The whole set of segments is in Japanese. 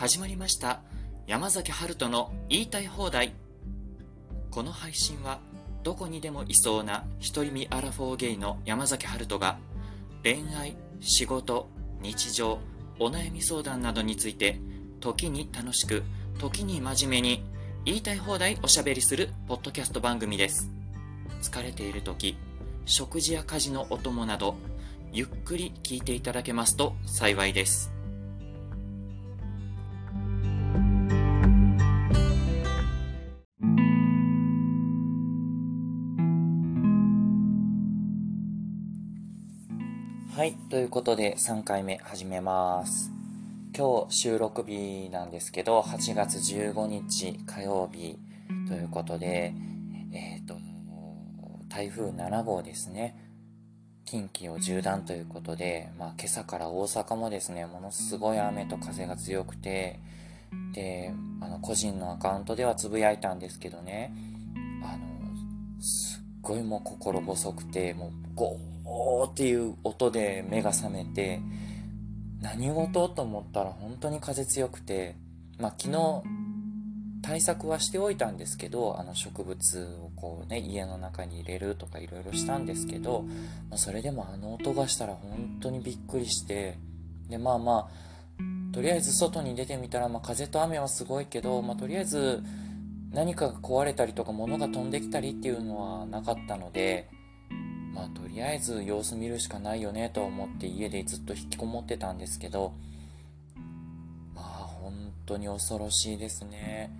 始まりました。山崎春人の言いたい放題。この配信はどこにでもいそうな独り身アラフォーゲイの山崎春人が恋愛仕事日常お悩み相談などについて時に楽しく時に真面目に言いたい放題おしゃべりするポッドキャスト番組です。疲れている時食事や家事のお供などゆっくり聞いていただけますと幸いです。はいということで3回目始めます。今日収録日なんですけど8月15日火曜日ということでえっ、ー、と台風7号ですね。近畿を縦断ということで、まあ、今朝から大阪もですねものすごい雨と風が強くてであの個人のアカウントではつぶやいたんですけどね。ごいもう心細くてもうゴーっていう音で目が覚めて何事と思ったら本当に風強くて、まあ、昨日対策はしておいたんですけどあの植物をこうね家の中に入れるとかいろいろしたんですけど、まあ、それでもあの音がしたら本当にびっくりしてでまあまあとりあえず外に出てみたら、まあ、風と雨はすごいけど、まあ、とりあえず何かが壊れたりとか物が飛んできたりっていうのはなかったのでまあとりあえず様子見るしかないよねと思って家でずっと引きこもってたんですけどまあ本当に恐ろしいですね。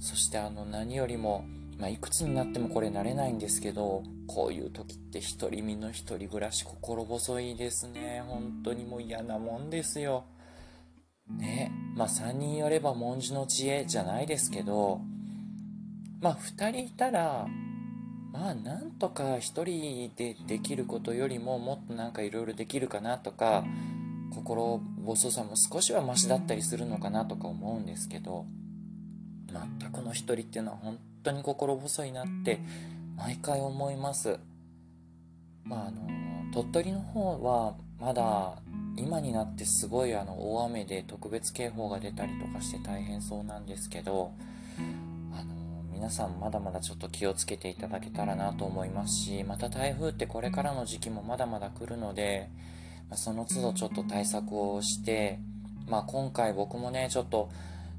そしてあの何よりも、まあ、いくつになってもこれ慣れないんですけどこういう時って独り身の一人暮らし心細いですね。本当にもう嫌なもんですよ。ね。まあ3人寄れば文字の知恵じゃないですけどまあ2人いたらまあなんとか1人でできることよりももっとなんかいろいろできるかなとか心細さも少しはマシだったりするのかなとか思うんですけど全くの一人っていうのは本当に心細いなって毎回思います。まああの鳥取の方はまだ今になってすごいあの大雨で特別警報が出たりとかして大変そうなんですけど皆さんまだまだちょっと気をつけていただけたらなと思いますしまた台風ってこれからの時期もまだまだ来るので、まその都度ちょっと対策をして、まあ、今回僕もねちょっと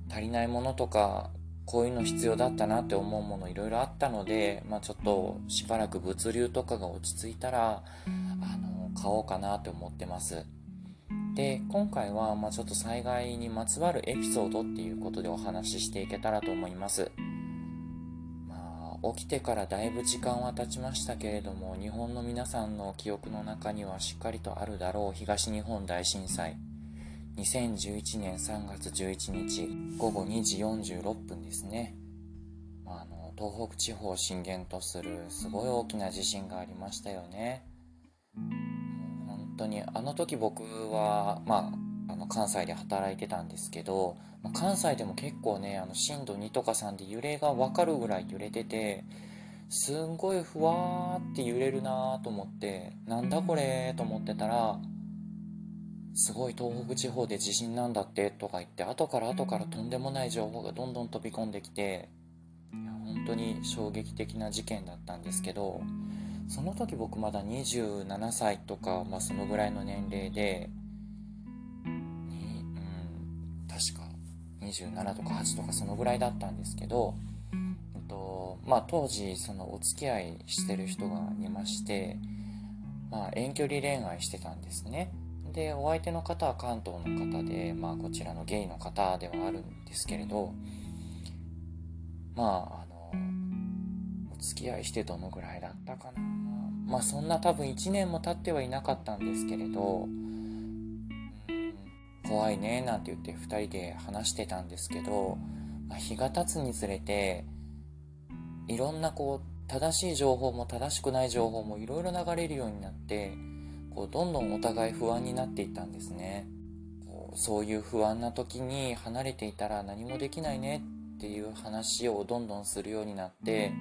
足りないものとかこういうの必要だったなって思うものいろいろあったので、まあ、ちょっとしばらく物流とかが落ち着いたらあの買おうかなって思ってます。で今回はまあちょっと災害にまつわるエピソードっていうことでお話ししていけたらと思います。起きてからだいぶ時間は経ちましたけれども日本の皆さんの記憶の中にはしっかりとあるだろう。東日本大震災。2011年3月11日午後2時46分ですね、あ、あの東北地方を震源とするすごい大きな地震がありましたよね。本当にあの時僕は、まあ、あの関西で働いてたんですけど、まあ、関西でも結構ねあの震度2とか3で揺れが分かるぐらい揺れててすんごいふわーって揺れるなーと思ってなんだこれと思ってたらすごい東北地方で地震なんだってとか言って後から後からとんでもない情報がどんどん飛び込んできて本当に衝撃的な事件だったんですけどその時僕まだ27歳とか、まあ、そのぐらいの年齢で確か27とか8とかそのぐらいだったんですけど、えっとまあ、当時そのお付き合いしてる人がいまして、まあ、遠距離恋愛してたんですね。でお相手の方は関東の方で、まあ、こちらのゲイの方ではあるんですけれどまああのお付き合いしてどのぐらいだったかなまあそんな多分1年も経ってはいなかったんですけれど怖いねなんて言って2人で話してたんですけど、まあ、日が経つにつれていろんなこう正しい情報も正しくない情報もいろいろ流れるようになってこうどんどんお互い不安になっていったんですね。こうそういう不安な時に離れていたら何もできないねっていう話をどんどんするようになって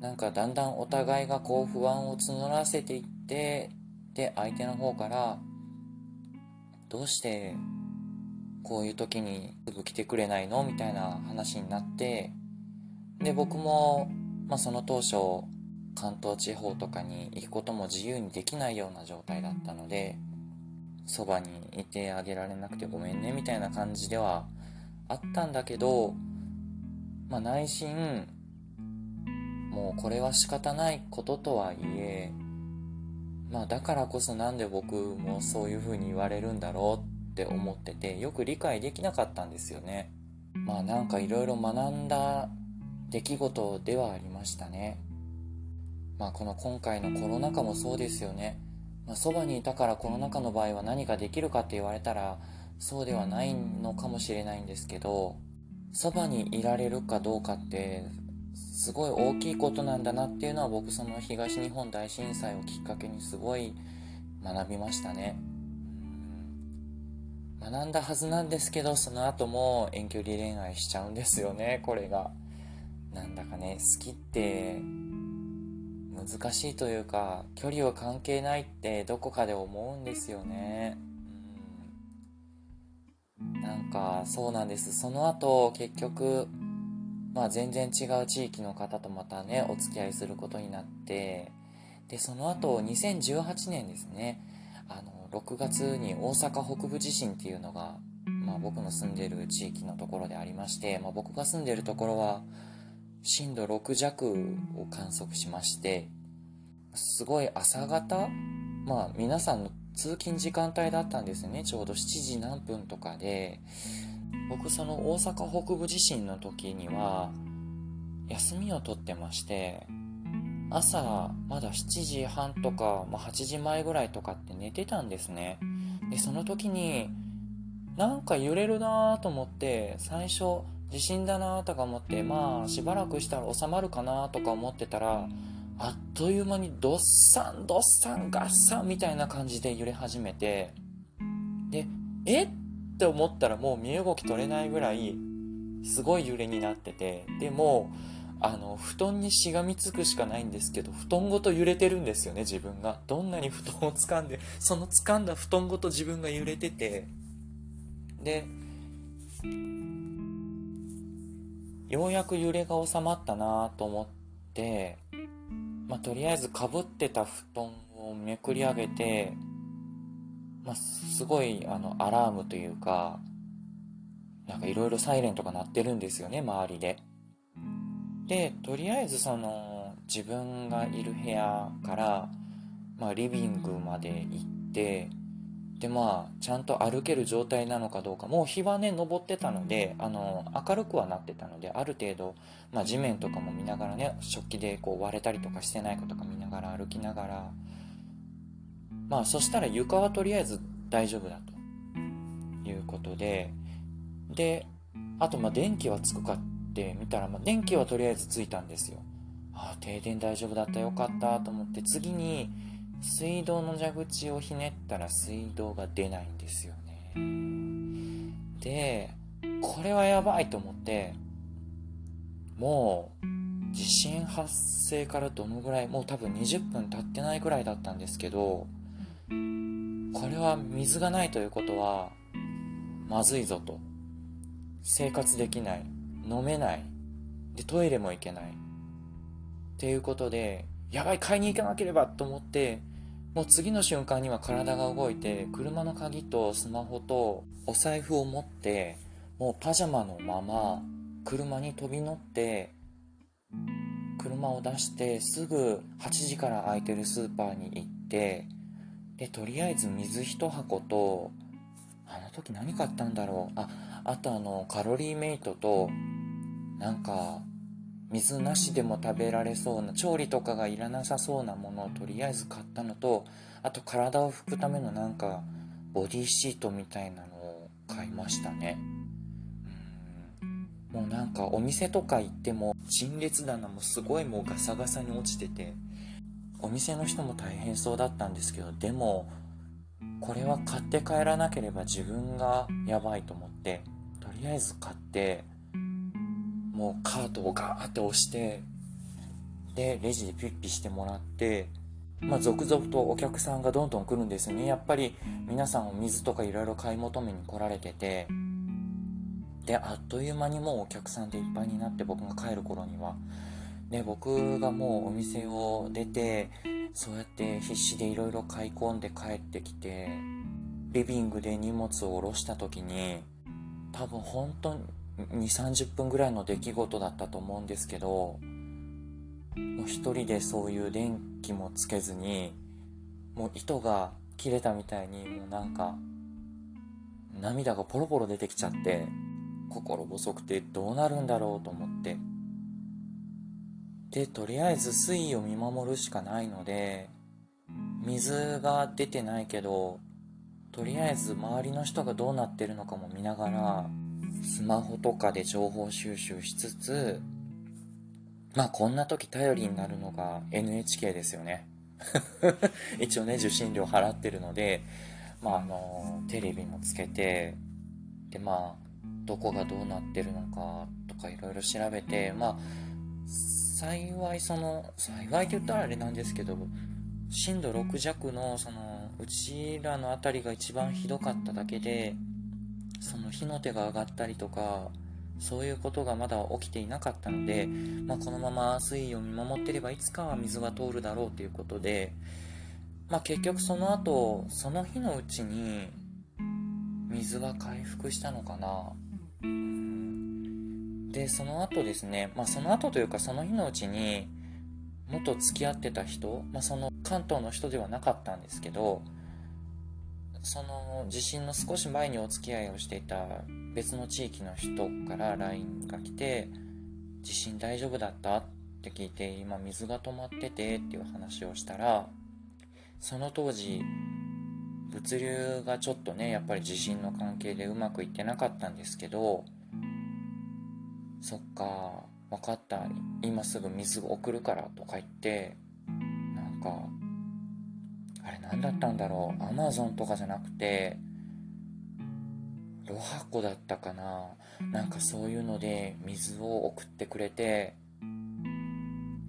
なんかだんだんお互いがこう不安を募らせていってで相手の方からどうしてこういう時にすぐ来てくれないの？みたいな話になってで僕も、まあ、その当初関東地方とかに行くことも自由にできないような状態だったのでそばにいてあげられなくてごめんねみたいな感じではあったんだけど、まあ、内心もうこれは仕方ないこととはいえまあだからこそなんで僕もそういう風に言われるんだろうって思っててよく理解できなかったんですよね。まあなんかいろいろ学んだ出来事ではありましたね。まあこの今回のコロナ禍もそうですよね。まあ、そばにいたからコロナ禍の場合は何かできるかって言われたらそうではないのかもしれないんですけどそばにいられるかどうかってすごい大きいことなんだなっていうのは僕その東日本大震災をきっかけにすごい学びましたね。学んだはずなんですけどその後も遠距離恋愛しちゃうんですよねこれが。なんだかね好きって難しいというか距離は関係ないってどこかで思うんですよね。うん。なんかそうなんです。その後結局まあ全然違う地域の方とまたねお付き合いすることになってでその後2018年ですねあの6月に大阪北部地震っていうのが、まあ、僕の住んでる地域のところでありまして、まあ、僕が住んでるところは震度6弱を観測しまして、すごい朝方まあ皆さんの通勤時間帯だったんですね。ちょうど7時何分とかで、僕その大阪北部地震の時には、休みを取ってまして、朝まだ7時半とか、まあ、8時前ぐらいとかって寝てたんですね。で、その時に、なんか揺れるなと思って、最初、地震だなとか思って、まあ、しばらくしたら収まるかなとか思ってたら、あっという間にドッサン、ドッサン、ガッサンみたいな感じで揺れ始めて、で、えって思ったらもう身動き取れないぐらい、すごい揺れになってて、でも、あの、布団にしがみつくしかないんですけど、布団ごと揺れてるんですよね、自分が。どんなに布団を掴んで、その掴んだ布団ごと自分が揺れてて、で、ようやく揺れが収まったなと思って、まあ、とりあえずかぶってた布団をめくり上げて、まあ、すごいあのアラームというか、なんかいろいろサイレンとか鳴ってるんですよね、周りで。で、とりあえずその自分がいる部屋から、まあ、リビングまで行って、でまあちゃんと歩ける状態なのかどうかもう日はね登ってたのであの明るくはなってたのである程度、まあ、地面とかも見ながらね食器でこう割れたりとかしてないかとか見ながら歩きながらまあそしたら床はとりあえず大丈夫だということでであとま電気はつくかって見たら、ま、電気はとりあえずついたんですよ。ああ停電大丈夫だったよかったと思って次に水道の蛇口をひねったら水道が出ないんですよね。でこれはやばいと思ってもう地震発生からどのぐらいもう多分20分経ってないぐらいだったんですけどこれは水がないということはまずいぞと。生活できない。飲めない。でトイレも行けない。っていうことでやばい買いに行かなければと思ってもう次の瞬間には体が動いて車の鍵とスマホとお財布を持ってもうパジャマのまま車に飛び乗って車を出してすぐ8時から空いてるスーパーに行ってでとりあえず水1箱とあの時何買ったんだろう。ああとあのカロリーメイトとなんか水なしでも食べられそうな調理とかがいらなさそうなものをとりあえず買ったのとあと体を拭くためのなんかボディシートみたいなのを買いましたね。うん。もうなんかお店とか行っても陳列棚もすごいもうガサガサに落ちててお店の人も大変そうだったんですけどでもこれは買って帰らなければ自分がやばいと思ってとりあえず買ってもうカートをガーって押してでレジでピッピしてもらってまあ、続々とお客さんがどんどん来るんですよね。やっぱり皆さんお水とかいろいろ買い求めに来られててであっという間にもうお客さんでいっぱいになって僕が帰る頃には。で僕がもうお店を出てそうやって必死でいろいろ買い込んで帰ってきてリビングで荷物を下ろした時に多分本当に2 3 0分ぐらいの出来事だったと思うんですけどもう一人でそういう電気もつけずにもう糸が切れたみたいにもうなんか涙がポロポロ出てきちゃって心細くてどうなるんだろうと思って。でとりあえず水位を見守るしかないので水が出てないけどとりあえず周りの人がどうなってるのかも見ながらスマホとかで情報収集しつつまあこんな時頼りになるのが NHK ですよね。一応ね受信料払ってるのでまああのテレビもつけてでまあどこがどうなってるのかとかいろいろ調べてまあ幸いその幸いって言ったらあれなんですけど震度6弱のそのうちらの辺りが一番ひどかっただけでその火の手が上がったりとかそういうことがまだ起きていなかったので、まあ、このまま水位を見守ってればいつかは水が通るだろうということで、まあ、結局その後その日のうちに水は回復したのかな。でその後ですね、まあ、その後というかその日のうちに元付き合ってた人、まあ、その関東の人ではなかったんですけどその地震の少し前にお付き合いをしていた別の地域の人から LINE が来て「地震大丈夫だった?」って聞いて「今水が止まってて」っていう話をしたらその当時物流がちょっとねやっぱり地震の関係でうまくいってなかったんですけどそっか分かった。今すぐ水を送るからとか言ってなんかあれ何だったんだろう。アマゾンとかじゃなくてロハコだったかな。なんかそういうので水を送ってくれて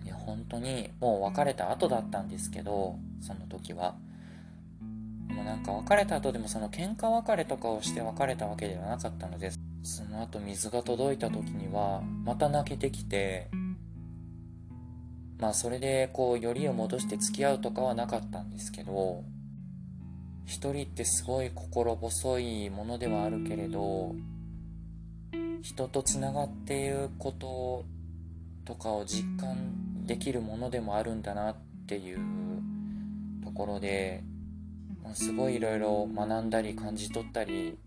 いや本当にもう別れた後だったんですけどその時は。でもなんか別れた後でもその喧嘩別れとかをして別れたわけではなかったのでその後水が届いた時にはまた泣けてきてまあそれでこうよりを戻して付き合うとかはなかったんですけど一人ってすごい心細いものではあるけれど人とつながっていることとかを実感できるものでもあるんだなっていうところで、すごいいろいろ学んだり感じ取ったり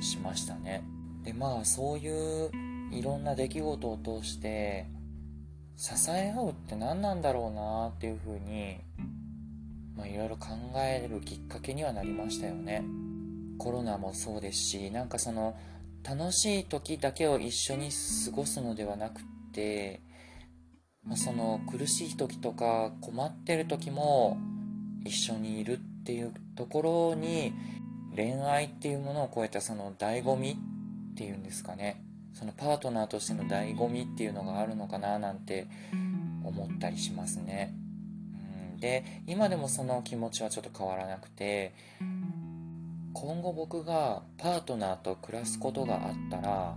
しましたね。でまあそういういろんな出来事を通して支え合うって何なんだろうなっていうふうにまあ、いろいろ考えるきっかけにはなりましたよね。コロナもそうですしなんかその楽しい時だけを一緒に過ごすのではなくて、まあ、その苦しい時とか困ってる時も一緒にいるっていうところに恋愛っていうものを超えたその醍醐味ていうんですかねそのパートナーとしての醍醐味っていうのがあるのかななんて思ったりしますね。で今でもその気持ちはちょっと変わらなくて今後僕がパートナーと暮らすことがあったら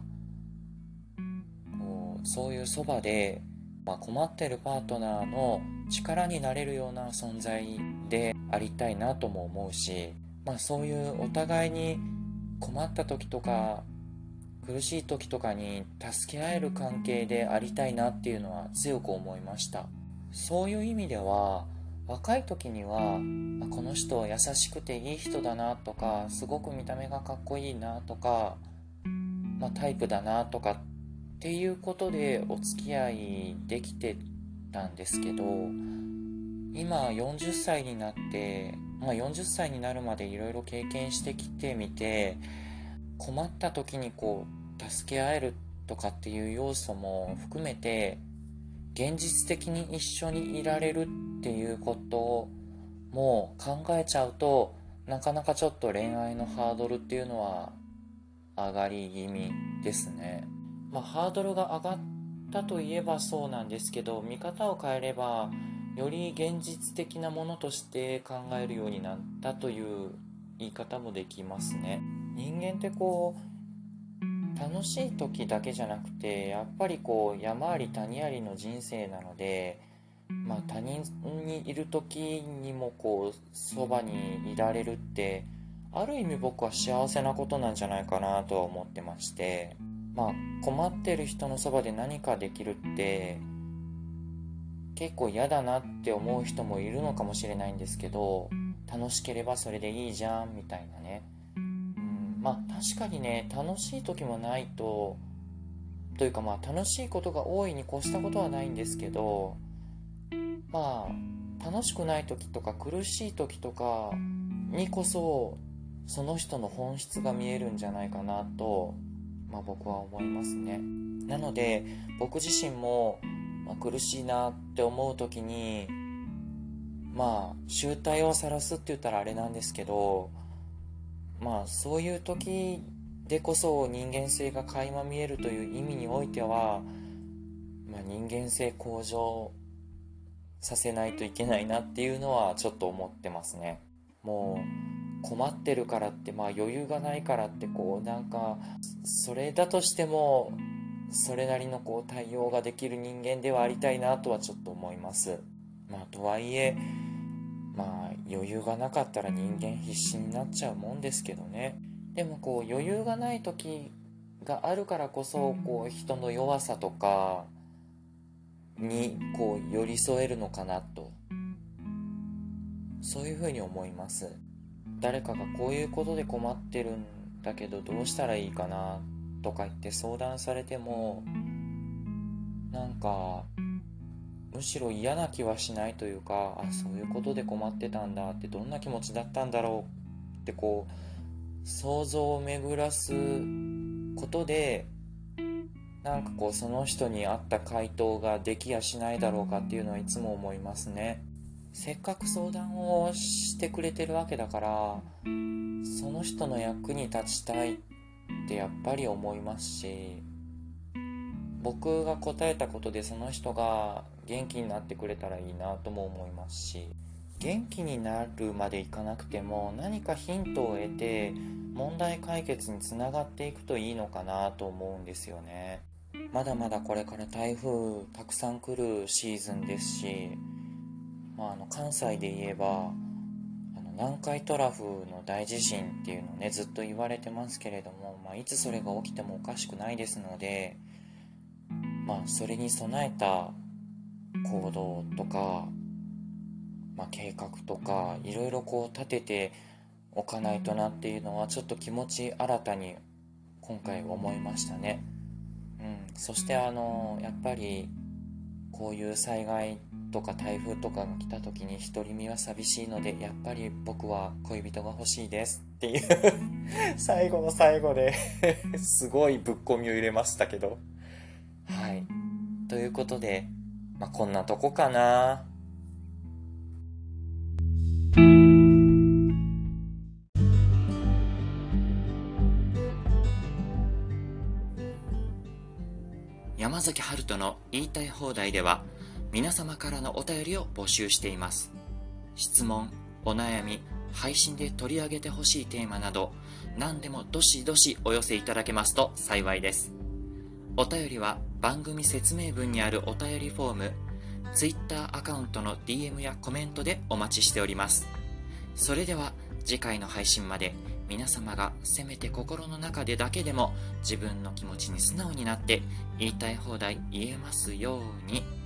こうそういうそばで、まあ、困ってるパートナーの力になれるような存在でありたいなとも思うし、まあ、そういうお互いに困った時とか苦しい時とかに助け合える関係でありたいなっていうのは強く思いました。そういう意味では若い時にはこの人優しくていい人だなとかすごく見た目がかっこいいなとか、まあ、タイプだなとかっていうことでお付き合いできてたんですけど今40歳になって、まあ、40歳になるまでいろいろ経験してきてみて困った時にこう助け合えるとかっていう要素も含めて現実的に一緒にいられるっていうことも考えちゃうとなかなかちょっと恋愛のハードルっていうのは上がり気味ですね。まあ、ハードルが上がったといえばそうなんですけど見方を変えればより現実的なものとして考えるようになったという言い方もできますね。人間ってこう楽しい時だけじゃなくてやっぱりこう山あり谷ありの人生なのでまあ他人にいる時にもこうそばにいられるってある意味僕は幸せなことなんじゃないかなとは思ってましてまあ困ってる人のそばで何かできるって結構嫌だなって思う人もいるのかもしれないんですけど楽しければそれでいいじゃんみたいなね。まあ確かにね楽しい時もないとというかまあ楽しいことが多いに越したことはないんですけどまあ楽しくない時とか苦しい時とかにこそその人の本質が見えるんじゃないかなと、まあ、僕は思いますね。なので僕自身も、まあ、苦しいなって思う時にまあ集体を晒すって言ったらあれなんですけどまあそういう時でこそ人間性が垣間見えるという意味においては、まあ、人間性向上させないといけないなっていうのはちょっと思ってますね。もう困ってるからってまあ余裕がないからってこうなんかそれだとしてもそれなりのこう対応ができる人間ではありたいなとはちょっと思います。まあとはいえまあ余裕がなかったら人間必死になっちゃうもんですけどね。でもこう余裕がない時があるからこそこう人の弱さとかにこう寄り添えるのかなと。そういうふうに思います。誰かがこういうことで困ってるんだけどどうしたらいいかなとか言って相談されてもなんかむしろ嫌な気はしないというかあそういうことで困ってたんだってどんな気持ちだったんだろうってこう想像を巡らすことでなんかこうその人に合った回答ができやしないだろうかっていうのはいつも思いますね。せっかく相談をしてくれてるわけだからその人の役に立ちたいってやっぱり思いますし僕が答えたことでその人が元気になってくれたらいいなとも思いますし元気になるまでいかなくても何かヒントを得て問題解決につながっていくといいのかなと思うんですよね。まだまだこれから台風たくさん来るシーズンですしまあ、あの関西で言えばあの南海トラフの大地震っていうのをねずっと言われてますけれども、まあ、いつそれが起きてもおかしくないですので、まあ、それに備えた行動とか、まあ、計画とかいろいろこう立てておかないとなっていうのはちょっと気持ち新たに今回思いましたね。うん、そしてあのやっぱりこういう災害とか台風とかが来た時に独り身は寂しいのでやっぱり僕は恋人が欲しいですっていう。最後の最後ですごいぶっ込みを入れましたけど。はいということで、まあ、こんなとこかな山崎春人の言いたい放題では皆様からのお便りを募集しています。質問、お悩み、配信で取り上げてほしいテーマなど、何でもどしどしお寄せいただけますと幸いです。お便りは番組説明文にあるお便りフォーム、Twitter アカウントの DM やコメントでお待ちしております。それでは次回の配信まで皆様がせめて心の中でだけでも自分の気持ちに素直になって言いたい放題言えますように。